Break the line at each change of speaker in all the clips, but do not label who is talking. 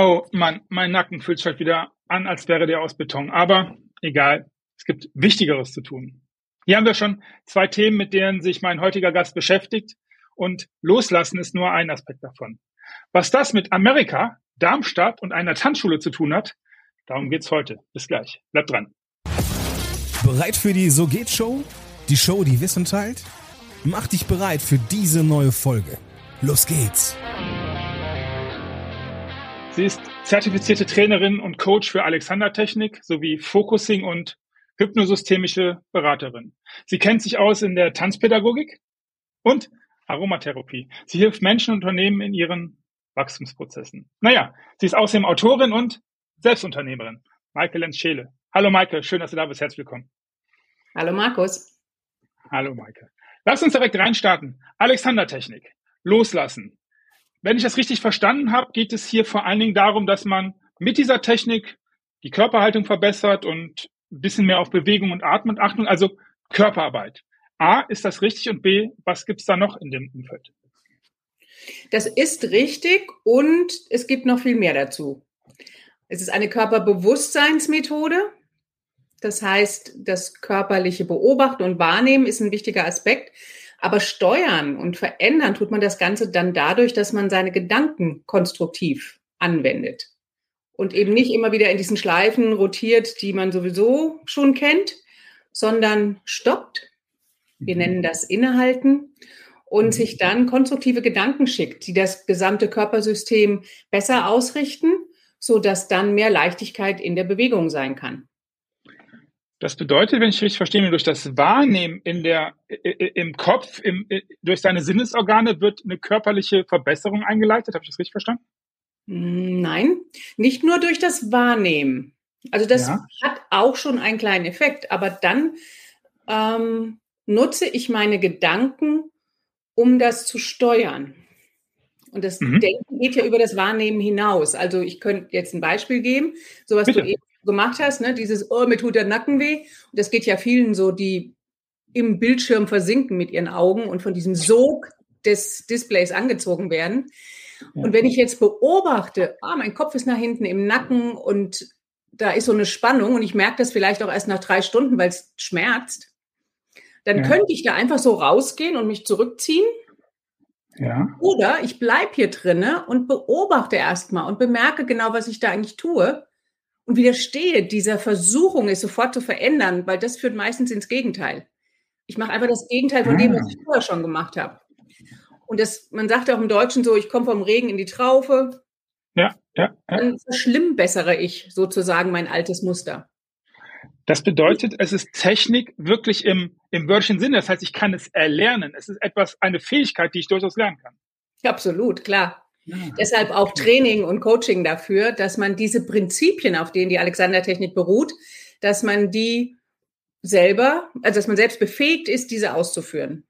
Oh Mann, mein Nacken fühlt sich halt wieder an, als wäre der aus Beton. Aber egal, es gibt Wichtigeres zu tun. Hier haben wir schon zwei Themen, mit denen sich mein heutiger Gast beschäftigt. Und loslassen ist nur ein Aspekt davon. Was das mit Amerika, Darmstadt und einer Tanzschule zu tun hat, darum geht's heute. Bis gleich. Bleibt dran.
Bereit für die So geht Show? Die Show, die Wissen teilt? Mach dich bereit für diese neue Folge. Los geht's.
Sie ist zertifizierte Trainerin und Coach für Alexander-Technik sowie Focusing und hypnosystemische Beraterin. Sie kennt sich aus in der Tanzpädagogik und Aromatherapie. Sie hilft Menschen und Unternehmen in ihren Wachstumsprozessen. Naja, sie ist außerdem Autorin und Selbstunternehmerin. Maike Lenz-Scheele. Hallo Maike, schön, dass du da bist. Herzlich willkommen.
Hallo Markus.
Hallo Maike. Lass uns direkt reinstarten. Alexander-Technik. Loslassen. Wenn ich das richtig verstanden habe, geht es hier vor allen Dingen darum, dass man mit dieser Technik die Körperhaltung verbessert und ein bisschen mehr auf Bewegung und Atmen Achtung, also Körperarbeit. A, ist das richtig? Und B, was gibt's da noch in dem Umfeld?
Das ist richtig und es gibt noch viel mehr dazu. Es ist eine Körperbewusstseinsmethode. Das heißt, das körperliche Beobachten und Wahrnehmen ist ein wichtiger Aspekt. Aber steuern und verändern tut man das Ganze dann dadurch, dass man seine Gedanken konstruktiv anwendet und eben nicht immer wieder in diesen Schleifen rotiert, die man sowieso schon kennt, sondern stoppt. Wir mhm. nennen das Innehalten und mhm. sich dann konstruktive Gedanken schickt, die das gesamte Körpersystem besser ausrichten, so dass dann mehr Leichtigkeit in der Bewegung sein kann.
Das bedeutet, wenn ich richtig verstehe, durch das Wahrnehmen in der, im Kopf, im, durch seine Sinnesorgane wird eine körperliche Verbesserung eingeleitet. Habe ich das richtig verstanden?
Nein, nicht nur durch das Wahrnehmen. Also das ja. hat auch schon einen kleinen Effekt, aber dann ähm, nutze ich meine Gedanken, um das zu steuern. Und das mhm. Denken geht ja über das Wahrnehmen hinaus. Also ich könnte jetzt ein Beispiel geben, so was Bitte. du eben gemacht hast, ne? dieses, oh, mir tut der Nacken weh. Und das geht ja vielen so, die im Bildschirm versinken mit ihren Augen und von diesem Sog des Displays angezogen werden. Und wenn ich jetzt beobachte, ah, mein Kopf ist nach hinten im Nacken und da ist so eine Spannung und ich merke das vielleicht auch erst nach drei Stunden, weil es schmerzt, dann ja. könnte ich da einfach so rausgehen und mich zurückziehen. Ja. Oder ich bleibe hier drinne und beobachte erstmal und bemerke genau, was ich da eigentlich tue und widerstehe dieser Versuchung, es sofort zu verändern, weil das führt meistens ins Gegenteil. Ich mache einfach das Gegenteil von dem, was ah. ich vorher schon gemacht habe. Und das, man sagt auch im Deutschen so, ich komme vom Regen in die Traufe.
Ja, ja, ja.
Dann verschlimmbessere ich sozusagen mein altes Muster.
Das bedeutet, es ist Technik wirklich im, im wörtlichen Sinne. Das heißt, ich kann es erlernen. Es ist etwas, eine Fähigkeit, die ich durchaus lernen kann.
Absolut, klar. Deshalb auch Training und Coaching dafür, dass man diese Prinzipien, auf denen die Alexander-Technik beruht, dass man die selber, also dass man selbst befähigt ist, diese auszuführen.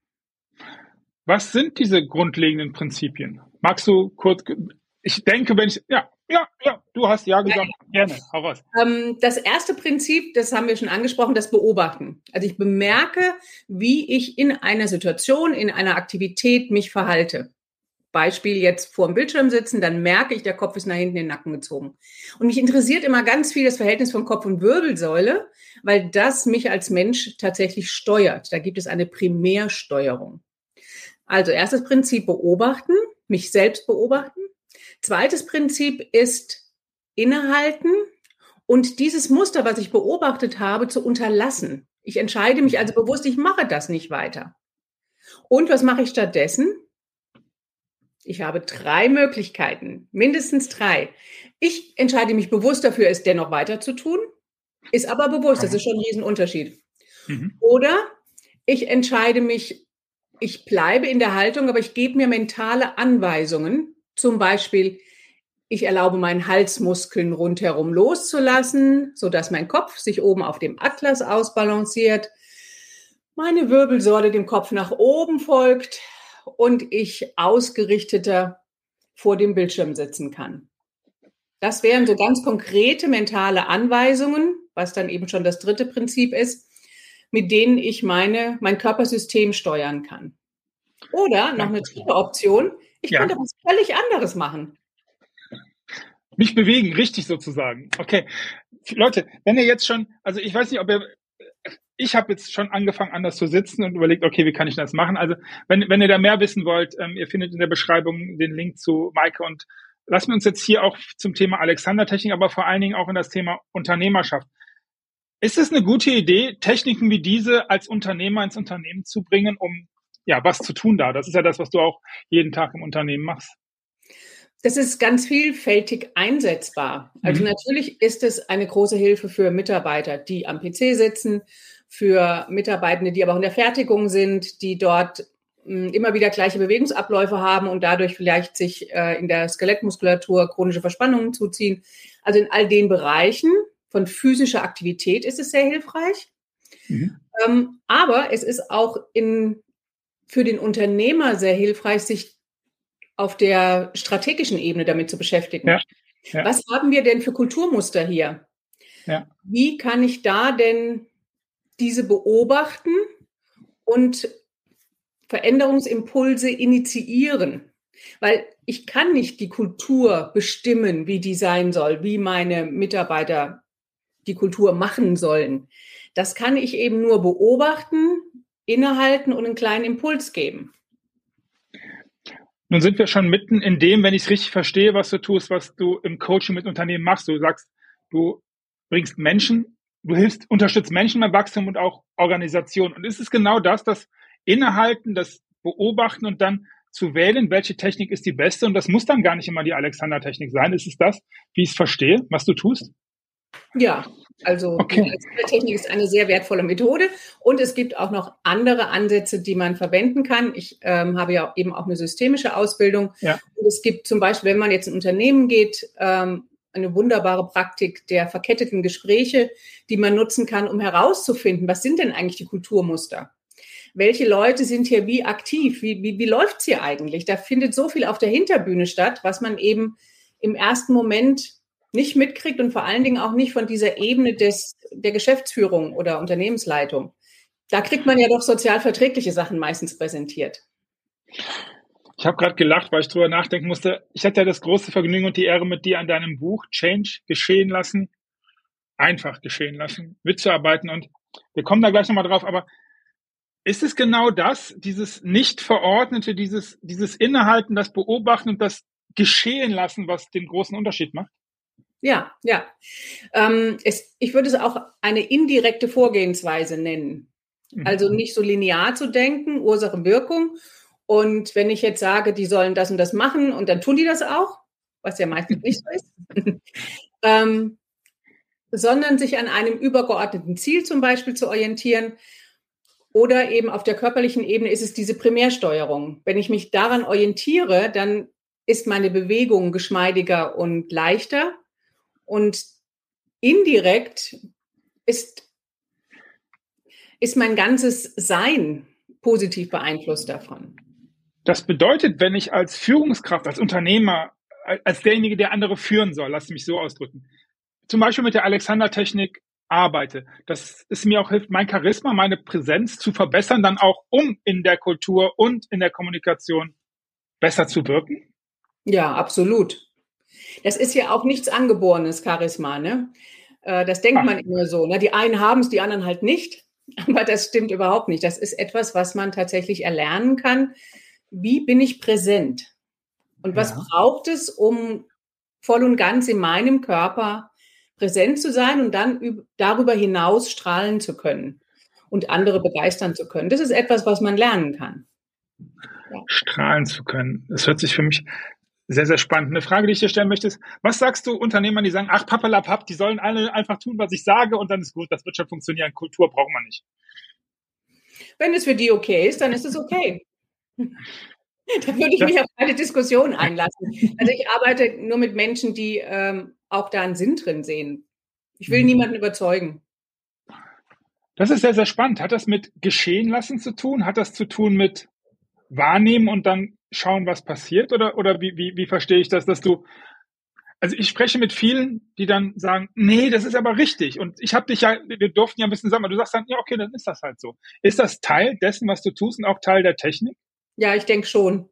Was sind diese grundlegenden Prinzipien? Magst du kurz, ich denke, wenn ich, ja, ja, ja, du hast ja gesagt, ja, gerne, hau raus.
Ähm, das erste Prinzip, das haben wir schon angesprochen, das Beobachten. Also ich bemerke, wie ich in einer Situation, in einer Aktivität mich verhalte. Beispiel jetzt vor dem Bildschirm sitzen, dann merke ich, der Kopf ist nach hinten in den Nacken gezogen. Und mich interessiert immer ganz viel das Verhältnis von Kopf und Wirbelsäule, weil das mich als Mensch tatsächlich steuert. Da gibt es eine Primärsteuerung. Also erstes Prinzip beobachten, mich selbst beobachten. Zweites Prinzip ist innehalten und dieses Muster, was ich beobachtet habe, zu unterlassen. Ich entscheide mich also bewusst, ich mache das nicht weiter. Und was mache ich stattdessen? Ich habe drei Möglichkeiten, mindestens drei. Ich entscheide mich bewusst dafür, es dennoch weiter zu tun, ist aber bewusst, das ist schon ein Riesenunterschied. Mhm. Oder ich entscheide mich, ich bleibe in der Haltung, aber ich gebe mir mentale Anweisungen. Zum Beispiel, ich erlaube meinen Halsmuskeln rundherum loszulassen, sodass mein Kopf sich oben auf dem Atlas ausbalanciert, meine Wirbelsäule dem Kopf nach oben folgt, und ich ausgerichteter vor dem Bildschirm sitzen kann. Das wären so ganz konkrete mentale Anweisungen, was dann eben schon das dritte Prinzip ist, mit denen ich meine, mein Körpersystem steuern kann. Oder noch eine dritte Option, ich ja. könnte was völlig anderes machen.
Mich bewegen, richtig sozusagen. Okay. Leute, wenn ihr jetzt schon, also ich weiß nicht, ob ihr, ich habe jetzt schon angefangen, anders zu sitzen und überlegt, okay, wie kann ich das machen? Also wenn, wenn ihr da mehr wissen wollt, ähm, ihr findet in der Beschreibung den Link zu Maike und lassen wir uns jetzt hier auch zum Thema Alexander-Technik, aber vor allen Dingen auch in das Thema Unternehmerschaft. Ist es eine gute Idee, Techniken wie diese als Unternehmer ins Unternehmen zu bringen, um ja was zu tun da? Das ist ja das, was du auch jeden Tag im Unternehmen machst.
Das ist ganz vielfältig einsetzbar. Also mhm. natürlich ist es eine große Hilfe für Mitarbeiter, die am PC sitzen, für Mitarbeitende, die aber auch in der Fertigung sind, die dort hm, immer wieder gleiche Bewegungsabläufe haben und dadurch vielleicht sich äh, in der Skelettmuskulatur chronische Verspannungen zuziehen. Also in all den Bereichen von physischer Aktivität ist es sehr hilfreich. Mhm. Ähm, aber es ist auch in, für den Unternehmer sehr hilfreich, sich auf der strategischen Ebene damit zu beschäftigen. Ja, ja. Was haben wir denn für Kulturmuster hier? Ja. Wie kann ich da denn diese beobachten und Veränderungsimpulse initiieren? Weil ich kann nicht die Kultur bestimmen, wie die sein soll, wie meine Mitarbeiter die Kultur machen sollen. Das kann ich eben nur beobachten, innehalten und einen kleinen Impuls geben.
Nun sind wir schon mitten in dem, wenn ich es richtig verstehe, was du tust, was du im Coaching mit Unternehmen machst. Du sagst, du bringst Menschen, du hilfst, unterstützt Menschen beim Wachstum und auch Organisationen. Und ist es genau das, das Innehalten, das Beobachten und dann zu wählen, welche Technik ist die beste? Und das muss dann gar nicht immer die Alexander-Technik sein. Ist es das, wie ich es verstehe, was du tust?
Ja, also okay. die Technik ist eine sehr wertvolle Methode und es gibt auch noch andere Ansätze, die man verwenden kann. Ich ähm, habe ja eben auch eine systemische Ausbildung. Ja. Und es gibt zum Beispiel, wenn man jetzt in Unternehmen geht, ähm, eine wunderbare Praktik der verketteten Gespräche, die man nutzen kann, um herauszufinden, was sind denn eigentlich die Kulturmuster? Welche Leute sind hier wie aktiv? Wie, wie, wie läuft's hier eigentlich? Da findet so viel auf der Hinterbühne statt, was man eben im ersten Moment nicht mitkriegt und vor allen Dingen auch nicht von dieser Ebene des, der Geschäftsführung oder Unternehmensleitung. Da kriegt man ja doch sozial verträgliche Sachen meistens präsentiert.
Ich habe gerade gelacht, weil ich drüber nachdenken musste. Ich hatte ja das große Vergnügen und die Ehre, mit dir an deinem Buch Change geschehen lassen, einfach geschehen lassen, mitzuarbeiten. Und wir kommen da gleich nochmal drauf. Aber ist es genau das, dieses nicht verordnete, dieses, dieses Innehalten, das Beobachten und das Geschehen lassen, was den großen Unterschied macht?
Ja, ja. Ähm, es, ich würde es auch eine indirekte Vorgehensweise nennen. Mhm. Also nicht so linear zu denken, Ursache, Wirkung. Und wenn ich jetzt sage, die sollen das und das machen und dann tun die das auch, was ja meistens nicht so ist, ähm, sondern sich an einem übergeordneten Ziel zum Beispiel zu orientieren. Oder eben auf der körperlichen Ebene ist es diese Primärsteuerung. Wenn ich mich daran orientiere, dann ist meine Bewegung geschmeidiger und leichter und indirekt ist, ist mein ganzes Sein positiv beeinflusst davon.
Das bedeutet, wenn ich als Führungskraft, als Unternehmer, als derjenige, der andere führen soll, lass mich so ausdrücken, zum Beispiel mit der Alexander-Technik arbeite, dass es mir auch hilft, mein Charisma, meine Präsenz zu verbessern, dann auch um in der Kultur und in der Kommunikation besser zu wirken?
Ja, absolut. Das ist ja auch nichts angeborenes Charisma, ne? Äh, das denkt man immer so. Ne? Die einen haben es, die anderen halt nicht. Aber das stimmt überhaupt nicht. Das ist etwas, was man tatsächlich erlernen kann. Wie bin ich präsent? Und was ja. braucht es, um voll und ganz in meinem Körper präsent zu sein und dann darüber hinaus strahlen zu können und andere begeistern zu können? Das ist etwas, was man lernen kann.
Ja. Strahlen zu können. Das hört sich für mich sehr, sehr spannend. Eine Frage, die ich dir stellen möchte, ist, was sagst du Unternehmern, die sagen, ach, papalapap, die sollen alle einfach tun, was ich sage und dann ist gut, das wird schon funktionieren. Kultur braucht man nicht.
Wenn es für die okay ist, dann ist es okay. da würde ich mich auf eine Diskussion einlassen. Also ich arbeite nur mit Menschen, die ähm, auch da einen Sinn drin sehen. Ich will mhm. niemanden überzeugen.
Das ist sehr, sehr spannend. Hat das mit geschehen lassen zu tun? Hat das zu tun mit wahrnehmen und dann schauen, was passiert? Oder, oder wie, wie, wie verstehe ich das, dass du, also ich spreche mit vielen, die dann sagen, nee, das ist aber richtig. Und ich habe dich ja, wir durften ja ein bisschen sagen, aber du sagst dann, ja, okay, dann ist das halt so. Ist das Teil dessen, was du tust und auch Teil der Technik?
Ja, ich denke schon.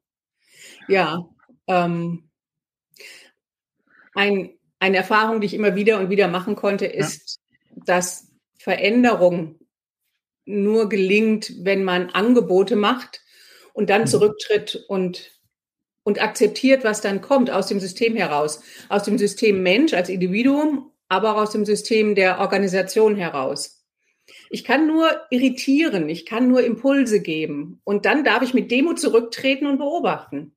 Ja. Ähm, ein eine Erfahrung, die ich immer wieder und wieder machen konnte, ist, ja. dass Veränderung nur gelingt, wenn man Angebote macht und dann mhm. zurücktritt und, und akzeptiert, was dann kommt aus dem System heraus. Aus dem System Mensch als Individuum, aber auch aus dem System der Organisation heraus. Ich kann nur irritieren, ich kann nur Impulse geben und dann darf ich mit Demo zurücktreten und beobachten.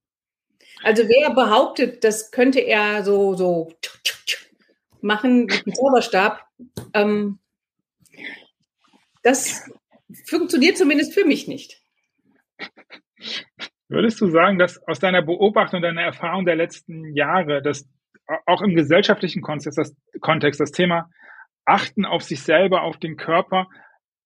Also wer behauptet, das könnte er so, so machen mit dem Zauberstab, ähm, das funktioniert zumindest für mich nicht.
Würdest du sagen, dass aus deiner Beobachtung, deiner Erfahrung der letzten Jahre, dass auch im gesellschaftlichen Kontext das, Kontext das Thema Achten auf sich selber, auf den Körper,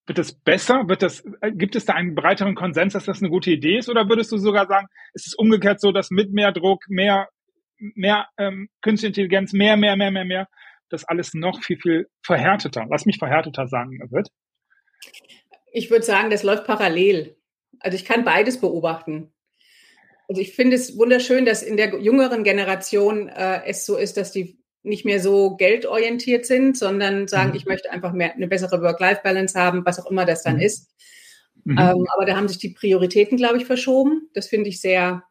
wird es besser? Wird das, gibt es da einen breiteren Konsens, dass das eine gute Idee ist? Oder würdest du sogar sagen, ist es umgekehrt so, dass mit mehr Druck, mehr, mehr ähm, Künstliche Intelligenz, mehr, mehr, mehr, mehr, mehr, das alles noch viel, viel verhärteter, lass mich verhärteter sagen wird?
Ich würde sagen, das läuft parallel. Also ich kann beides beobachten. Also ich finde es wunderschön, dass in der jüngeren Generation äh, es so ist, dass die nicht mehr so geldorientiert sind, sondern sagen, mhm. ich möchte einfach mehr eine bessere Work-Life-Balance haben, was auch immer das dann mhm. ist. Mhm. Ähm, aber da haben sich die Prioritäten, glaube ich, verschoben. Das finde ich sehr,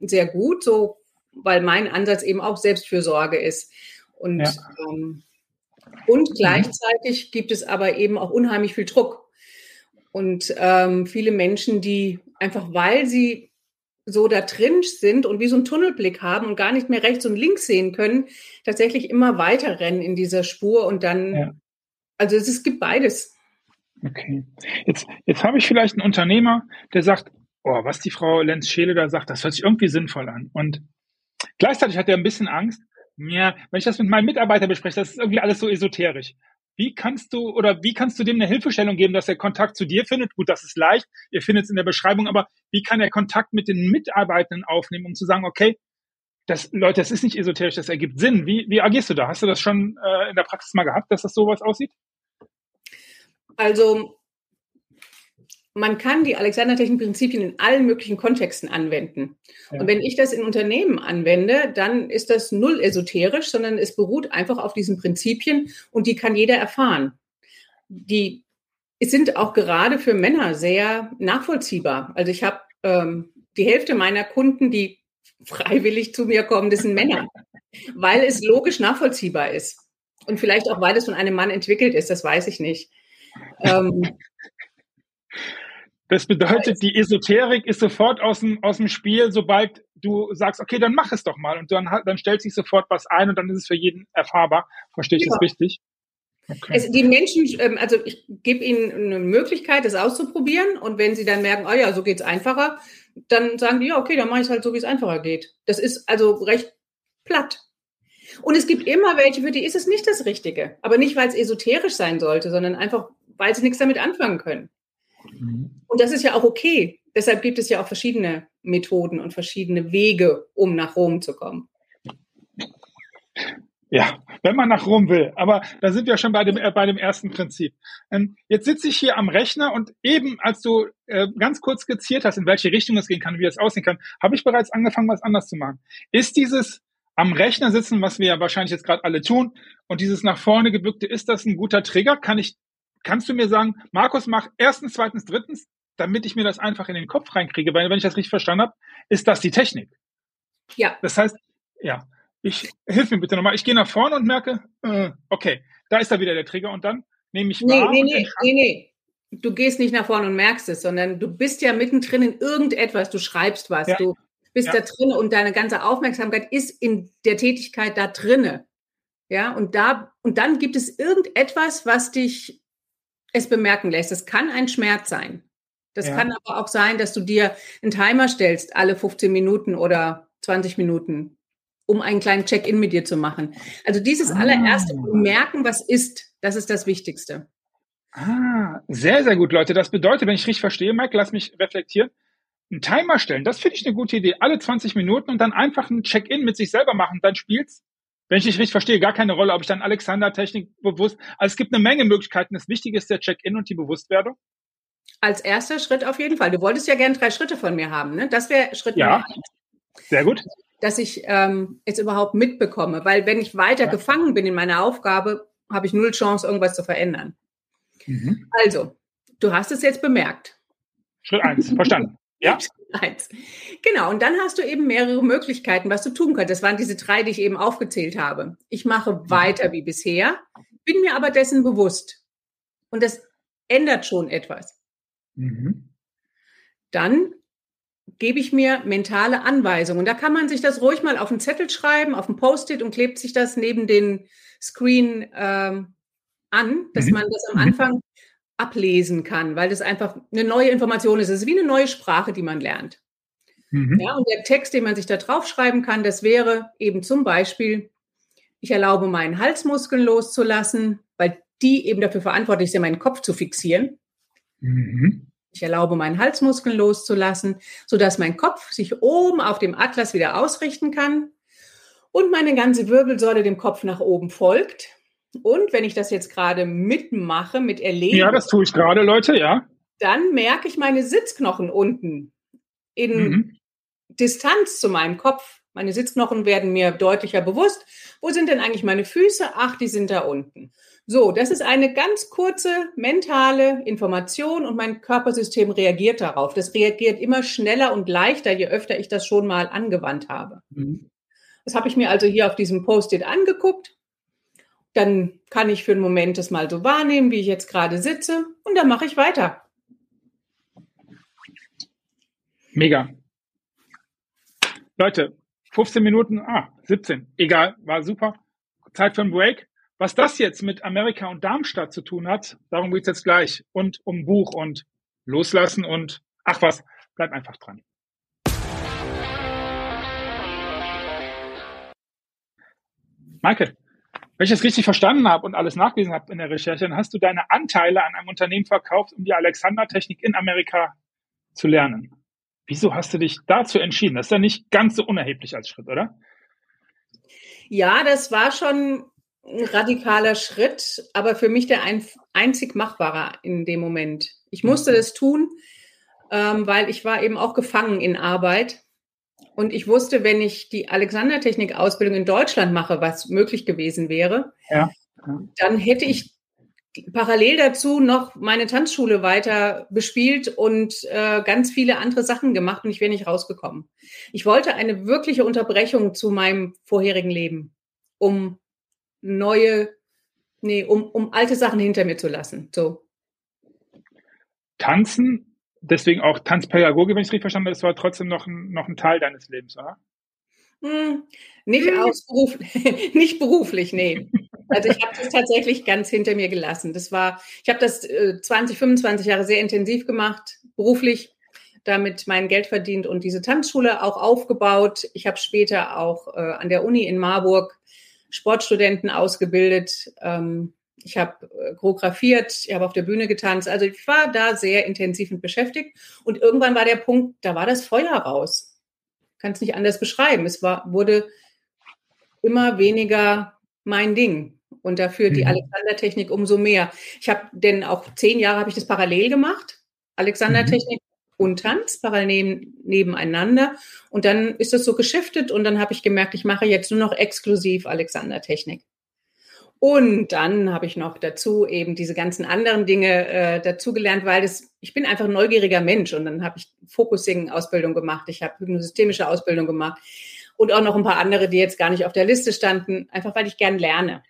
sehr gut, so, weil mein Ansatz eben auch Selbstfürsorge ist. Und, ja. ähm, und mhm. gleichzeitig gibt es aber eben auch unheimlich viel Druck. Und ähm, viele Menschen, die einfach, weil sie so da drin sind und wie so einen Tunnelblick haben und gar nicht mehr rechts und links sehen können, tatsächlich immer weiter rennen in dieser Spur und dann, ja. also es, es gibt beides.
Okay. Jetzt, jetzt habe ich vielleicht einen Unternehmer, der sagt, oh, was die Frau Lenz-Scheele da sagt, das hört sich irgendwie sinnvoll an. Und gleichzeitig hat er ein bisschen Angst, ja, wenn ich das mit meinem Mitarbeiter bespreche, das ist irgendwie alles so esoterisch. Wie kannst du oder wie kannst du dem eine Hilfestellung geben, dass er Kontakt zu dir findet? Gut, das ist leicht. Ihr findet es in der Beschreibung, aber wie kann er Kontakt mit den Mitarbeitenden aufnehmen, um zu sagen, okay, das, Leute, das ist nicht esoterisch, das ergibt Sinn. Wie, wie agierst du da? Hast du das schon äh, in der Praxis mal gehabt, dass das sowas aussieht?
Also man kann die Alexander-Technik-Prinzipien in allen möglichen Kontexten anwenden. Ja. Und wenn ich das in Unternehmen anwende, dann ist das null esoterisch, sondern es beruht einfach auf diesen Prinzipien und die kann jeder erfahren. Die sind auch gerade für Männer sehr nachvollziehbar. Also ich habe ähm, die Hälfte meiner Kunden, die freiwillig zu mir kommen, das sind Männer, weil es logisch nachvollziehbar ist. Und vielleicht auch, weil es von einem Mann entwickelt ist, das weiß ich nicht. Ähm,
das bedeutet, die Esoterik ist sofort aus dem, aus dem Spiel, sobald du sagst, okay, dann mach es doch mal. Und dann, dann stellt sich sofort was ein und dann ist es für jeden erfahrbar. Verstehe ich ja. das richtig?
Okay. Es, die Menschen, ähm, also ich gebe ihnen eine Möglichkeit, das auszuprobieren. Und wenn sie dann merken, oh ja, so geht's einfacher, dann sagen die, ja, okay, dann mache ich es halt so, wie es einfacher geht. Das ist also recht platt. Und es gibt immer welche, für die ist es nicht das Richtige. Aber nicht, weil es esoterisch sein sollte, sondern einfach, weil sie nichts damit anfangen können. Mhm. Und das ist ja auch okay. Deshalb gibt es ja auch verschiedene Methoden und verschiedene Wege, um nach Rom zu kommen.
Ja, wenn man nach Rom will. Aber da sind wir schon bei dem, äh, bei dem ersten Prinzip. Ähm, jetzt sitze ich hier am Rechner und eben, als du äh, ganz kurz skizziert hast, in welche Richtung es gehen kann, wie das aussehen kann, habe ich bereits angefangen, was anders zu machen. Ist dieses am Rechner sitzen, was wir ja wahrscheinlich jetzt gerade alle tun, und dieses nach vorne gebückte, ist das ein guter Trigger? Kann ich kannst du mir sagen, Markus, mach erstens, zweitens, drittens, damit ich mir das einfach in den Kopf reinkriege, weil wenn ich das richtig verstanden habe, ist das die Technik.
Ja.
Das heißt, ja, ich hilf mir bitte nochmal. Ich gehe nach vorne und merke, äh, okay, da ist da wieder der Trigger und dann nehme ich
nee, wahr. Nee, nee, nee, nee. Du gehst nicht nach vorne und merkst es, sondern du bist ja mittendrin in irgendetwas. Du schreibst was, ja. du bist ja. da drin und deine ganze Aufmerksamkeit ist in der Tätigkeit da drinne. Ja, und da, und dann gibt es irgendetwas, was dich es bemerken lässt. Es kann ein Schmerz sein. Das ja. kann aber auch sein, dass du dir einen Timer stellst, alle 15 Minuten oder 20 Minuten, um einen kleinen Check-in mit dir zu machen. Also dieses ah. allererste Merken, was ist, das ist das Wichtigste.
Ah, sehr, sehr gut, Leute. Das bedeutet, wenn ich richtig verstehe, Mike, lass mich reflektieren. Einen Timer stellen, das finde ich eine gute Idee. Alle 20 Minuten und dann einfach ein Check-in mit sich selber machen. Dann spielst wenn ich dich richtig verstehe, gar keine Rolle, ob ich dann Alexander-Technik bewusst. Also es gibt eine Menge Möglichkeiten. Das Wichtige ist der Check-in und die Bewusstwerdung.
Als erster Schritt auf jeden Fall. Du wolltest ja gerne drei Schritte von mir haben, ne? Das wäre Schritt
ja. Nummer eins. Sehr gut.
dass ich ähm, es überhaupt mitbekomme. Weil wenn ich weiter ja. gefangen bin in meiner Aufgabe, habe ich null Chance, irgendwas zu verändern. Mhm. Also, du hast es jetzt bemerkt.
Schritt eins, verstanden. Ja.
Eins. Genau, und dann hast du eben mehrere Möglichkeiten, was du tun kannst. Das waren diese drei, die ich eben aufgezählt habe. Ich mache mhm. weiter wie bisher, bin mir aber dessen bewusst. Und das ändert schon etwas. Mhm. Dann gebe ich mir mentale Anweisungen. Da kann man sich das ruhig mal auf einen Zettel schreiben, auf ein Post-it und klebt sich das neben den Screen ähm, an, dass mhm. man das am mhm. Anfang ablesen kann, weil das einfach eine neue Information ist. Es ist wie eine neue Sprache, die man lernt. Mhm. Ja, und der Text, den man sich da draufschreiben kann, das wäre eben zum Beispiel, ich erlaube meinen Halsmuskeln loszulassen, weil die eben dafür verantwortlich sind, meinen Kopf zu fixieren. Mhm. Ich erlaube meinen Halsmuskeln loszulassen, sodass mein Kopf sich oben auf dem Atlas wieder ausrichten kann und meine ganze Wirbelsäule dem Kopf nach oben folgt. Und wenn ich das jetzt gerade mitmache, mit Erleben.
Ja, das tue ich gerade, Leute, ja.
Dann merke ich meine Sitzknochen unten in mhm. Distanz zu meinem Kopf. Meine Sitzknochen werden mir deutlicher bewusst. Wo sind denn eigentlich meine Füße? Ach, die sind da unten. So, das ist eine ganz kurze mentale Information und mein Körpersystem reagiert darauf. Das reagiert immer schneller und leichter, je öfter ich das schon mal angewandt habe. Mhm. Das habe ich mir also hier auf diesem Post-it angeguckt. Dann kann ich für einen Moment das mal so wahrnehmen, wie ich jetzt gerade sitze und dann mache ich weiter.
Mega. Leute, 15 Minuten, ah, 17, egal, war super. Zeit für einen Break. Was das jetzt mit Amerika und Darmstadt zu tun hat, darum geht's jetzt gleich. Und um Buch und loslassen und ach was, bleib einfach dran. Michael, wenn ich das richtig verstanden habe und alles nachgelesen habe in der Recherche, dann hast du deine Anteile an einem Unternehmen verkauft, um die Alexander-Technik in Amerika zu lernen. Wieso hast du dich dazu entschieden? Das ist ja nicht ganz so unerheblich als Schritt, oder?
Ja, das war schon ein radikaler Schritt, aber für mich der ein, einzig machbare in dem Moment. Ich musste das tun, ähm, weil ich war eben auch gefangen in Arbeit. Und ich wusste, wenn ich die Alexander-Technik-Ausbildung in Deutschland mache, was möglich gewesen wäre, ja. Ja. dann hätte ich parallel dazu noch meine Tanzschule weiter bespielt und äh, ganz viele andere Sachen gemacht und ich wäre nicht rausgekommen. Ich wollte eine wirkliche Unterbrechung zu meinem vorherigen Leben, um neue, nee, um, um alte Sachen hinter mir zu lassen. So.
Tanzen, deswegen auch Tanzpädagoge, wenn ich es richtig verstanden habe, das war trotzdem noch ein, noch ein Teil deines Lebens, oder?
Hm, nicht, hm. Beruf, nicht beruflich, nee. Also ich habe das tatsächlich ganz hinter mir gelassen. Das war, ich habe das äh, 20, 25 Jahre sehr intensiv gemacht, beruflich, damit mein Geld verdient und diese Tanzschule auch aufgebaut. Ich habe später auch äh, an der Uni in Marburg Sportstudenten ausgebildet. Ähm, ich habe äh, choreografiert, ich habe auf der Bühne getanzt. Also ich war da sehr intensiv und beschäftigt. Und irgendwann war der Punkt, da war das Feuer raus. Kann es nicht anders beschreiben. Es war, wurde immer weniger mein Ding. Und dafür die mhm. Alexander-Technik umso mehr. Ich habe denn auch zehn Jahre habe ich das parallel gemacht. Alexander-Technik und Tanz parallel nebeneinander. Und dann ist das so geschiftet und dann habe ich gemerkt, ich mache jetzt nur noch exklusiv Alexander-Technik. Und dann habe ich noch dazu eben diese ganzen anderen Dinge äh, dazugelernt, weil das, ich bin einfach ein neugieriger Mensch und dann habe ich Focusing-Ausbildung gemacht, ich habe hypnosystemische Ausbildung gemacht und auch noch ein paar andere, die jetzt gar nicht auf der Liste standen, einfach weil ich gern lerne.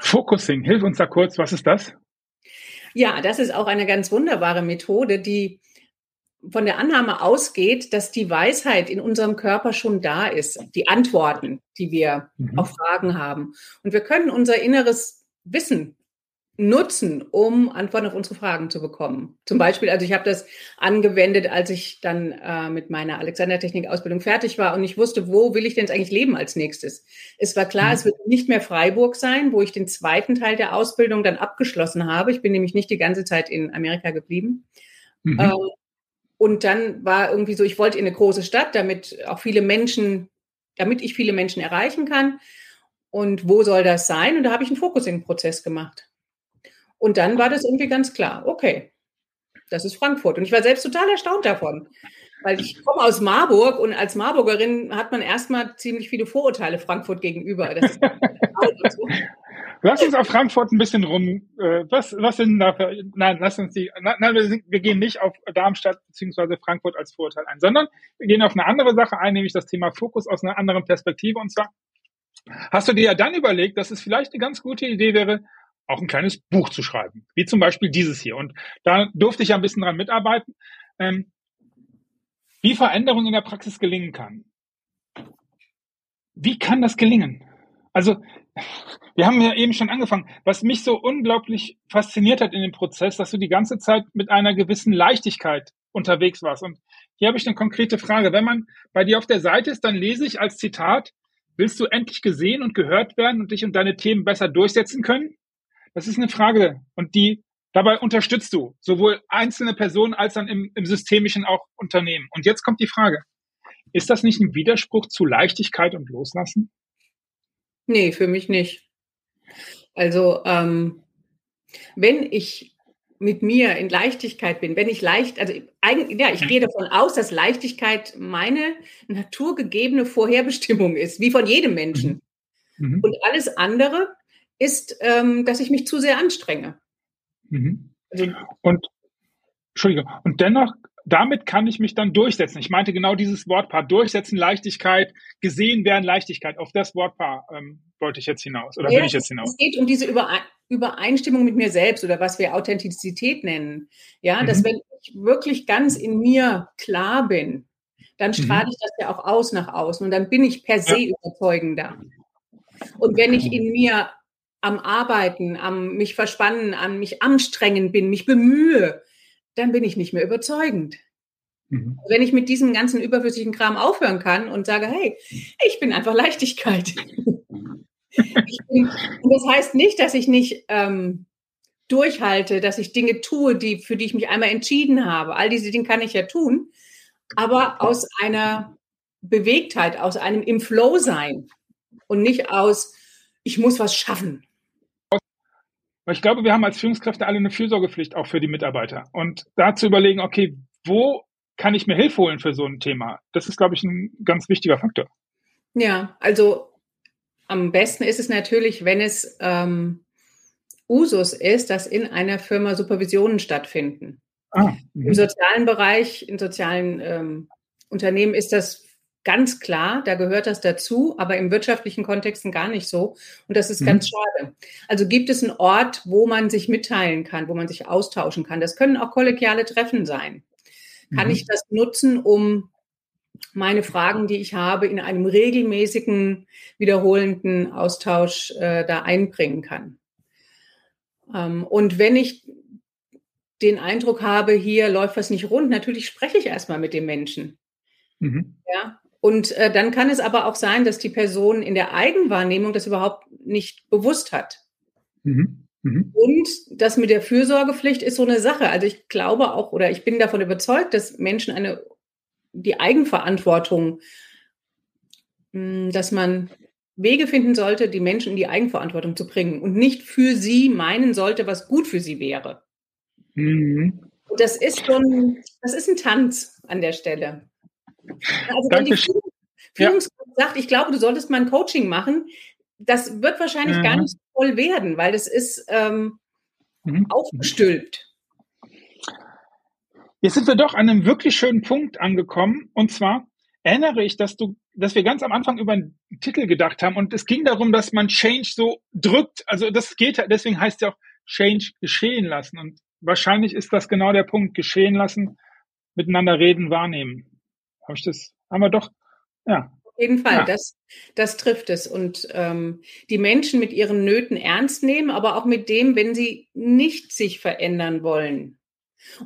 Focusing, hilf uns da kurz, was ist das?
Ja, das ist auch eine ganz wunderbare Methode, die von der Annahme ausgeht, dass die Weisheit in unserem Körper schon da ist, die Antworten, die wir mhm. auf Fragen haben. Und wir können unser inneres Wissen nutzen, um Antworten auf unsere Fragen zu bekommen. Zum Beispiel, also ich habe das angewendet, als ich dann äh, mit meiner Alexander-Technik-Ausbildung fertig war und ich wusste, wo will ich denn eigentlich leben als nächstes. Es war klar, mhm. es wird nicht mehr Freiburg sein, wo ich den zweiten Teil der Ausbildung dann abgeschlossen habe. Ich bin nämlich nicht die ganze Zeit in Amerika geblieben. Mhm. Ähm, und dann war irgendwie so, ich wollte in eine große Stadt, damit auch viele Menschen, damit ich viele Menschen erreichen kann. Und wo soll das sein? Und da habe ich einen Focusing-Prozess gemacht. Und dann war das irgendwie ganz klar, okay, das ist Frankfurt. Und ich war selbst total erstaunt davon. Weil ich komme aus Marburg und als Marburgerin hat man erstmal ziemlich viele Vorurteile Frankfurt gegenüber.
Lass uns auf Frankfurt ein bisschen rum. Äh, was, was sind da für, nein, lass uns die, nein, wir, sind, wir gehen nicht auf Darmstadt bzw. Frankfurt als Vorurteil ein, sondern wir gehen auf eine andere Sache ein, nämlich das Thema Fokus aus einer anderen Perspektive. Und zwar hast du dir ja dann überlegt, dass es vielleicht eine ganz gute Idee wäre, auch ein kleines Buch zu schreiben, wie zum Beispiel dieses hier. Und da durfte ich ja ein bisschen dran mitarbeiten, ähm, wie Veränderung in der Praxis gelingen kann. Wie kann das gelingen? Also wir haben ja eben schon angefangen. Was mich so unglaublich fasziniert hat in dem Prozess, dass du die ganze Zeit mit einer gewissen Leichtigkeit unterwegs warst. Und hier habe ich eine konkrete Frage. Wenn man bei dir auf der Seite ist, dann lese ich als Zitat, willst du endlich gesehen und gehört werden und dich und deine Themen besser durchsetzen können? Das ist eine Frage. Und die, dabei unterstützt du sowohl einzelne Personen als dann im, im systemischen auch Unternehmen. Und jetzt kommt die Frage. Ist das nicht ein Widerspruch zu Leichtigkeit und Loslassen?
Nee, für mich nicht. Also, ähm, wenn ich mit mir in Leichtigkeit bin, wenn ich leicht, also eigentlich, ja, ich gehe davon aus, dass Leichtigkeit meine naturgegebene Vorherbestimmung ist, wie von jedem Menschen. Mhm. mhm. Und alles andere ist, ähm, dass ich mich zu sehr anstrenge.
Mhm. Also, und Entschuldigung, und dennoch damit kann ich mich dann durchsetzen. Ich meinte genau dieses Wortpaar, durchsetzen, Leichtigkeit, gesehen werden, Leichtigkeit. Auf das Wortpaar ähm, wollte ich jetzt hinaus oder ja, will ich jetzt hinaus.
Es geht um diese Übereinstimmung mit mir selbst oder was wir Authentizität nennen. Ja, mhm. dass wenn ich wirklich ganz in mir klar bin, dann strahle mhm. ich das ja auch aus nach außen und dann bin ich per se ja. überzeugender. Und wenn ich in mir am Arbeiten, am mich verspannen, am mich anstrengen bin, mich bemühe, dann bin ich nicht mehr überzeugend. Mhm. Wenn ich mit diesem ganzen überflüssigen Kram aufhören kann und sage, hey, ich bin einfach Leichtigkeit. bin, und das heißt nicht, dass ich nicht ähm, durchhalte, dass ich Dinge tue, die, für die ich mich einmal entschieden habe. All diese Dinge kann ich ja tun, aber aus einer Bewegtheit, aus einem im Flow sein und nicht aus, ich muss was schaffen.
Weil ich glaube, wir haben als Führungskräfte alle eine Fürsorgepflicht auch für die Mitarbeiter. Und da zu überlegen, okay, wo kann ich mir Hilfe holen für so ein Thema? Das ist, glaube ich, ein ganz wichtiger Faktor.
Ja, also am besten ist es natürlich, wenn es ähm, Usus ist, dass in einer Firma Supervisionen stattfinden. Ah, Im sozialen Bereich, in sozialen ähm, Unternehmen ist das Ganz klar, da gehört das dazu, aber im wirtschaftlichen Kontexten gar nicht so. Und das ist mhm. ganz schade. Also gibt es einen Ort, wo man sich mitteilen kann, wo man sich austauschen kann. Das können auch kollegiale Treffen sein. Kann mhm. ich das nutzen, um meine Fragen, die ich habe, in einem regelmäßigen, wiederholenden Austausch äh, da einbringen kann. Ähm, und wenn ich den Eindruck habe, hier läuft was nicht rund, natürlich spreche ich erstmal mit dem Menschen. Mhm. Ja, und äh, dann kann es aber auch sein, dass die Person in der Eigenwahrnehmung das überhaupt nicht bewusst hat. Mhm. Mhm. Und das mit der Fürsorgepflicht ist so eine Sache. Also ich glaube auch oder ich bin davon überzeugt, dass Menschen eine die Eigenverantwortung, hm, dass man Wege finden sollte, die Menschen in die Eigenverantwortung zu bringen und nicht für sie meinen sollte, was gut für sie wäre. Mhm. Das ist schon, das ist ein Tanz an der Stelle. Also wenn die Führungskraft ja. sagt, ich glaube, du solltest mal ein Coaching machen, das wird wahrscheinlich mhm. gar nicht voll werden, weil das ist ähm, mhm. aufgestülpt.
Jetzt sind wir doch an einem wirklich schönen Punkt angekommen. Und zwar erinnere ich, dass du, dass wir ganz am Anfang über einen Titel gedacht haben und es ging darum, dass man Change so drückt. Also das geht, deswegen heißt ja auch Change geschehen lassen. Und wahrscheinlich ist das genau der Punkt, geschehen lassen, miteinander reden, wahrnehmen. Habe ich das? Haben wir doch. Ja.
Auf jeden Fall, ja. das, das trifft es. Und ähm, die Menschen mit ihren Nöten ernst nehmen, aber auch mit dem, wenn sie nicht sich verändern wollen.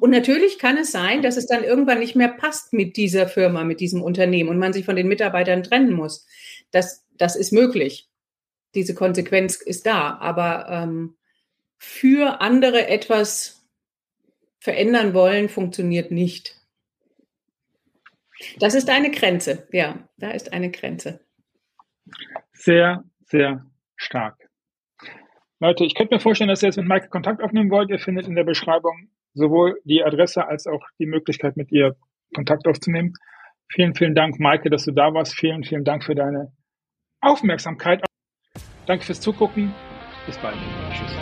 Und natürlich kann es sein, dass es dann irgendwann nicht mehr passt mit dieser Firma, mit diesem Unternehmen und man sich von den Mitarbeitern trennen muss. Das, das ist möglich. Diese Konsequenz ist da. Aber ähm, für andere etwas verändern wollen, funktioniert nicht. Das ist eine Grenze, ja, da ist eine Grenze.
Sehr, sehr stark. Leute, ich könnte mir vorstellen, dass ihr jetzt mit Maike Kontakt aufnehmen wollt. Ihr findet in der Beschreibung sowohl die Adresse als auch die Möglichkeit, mit ihr Kontakt aufzunehmen. Vielen, vielen Dank, Maike, dass du da warst. Vielen, vielen Dank für deine Aufmerksamkeit. Danke fürs Zugucken. Bis bald. Tschüss.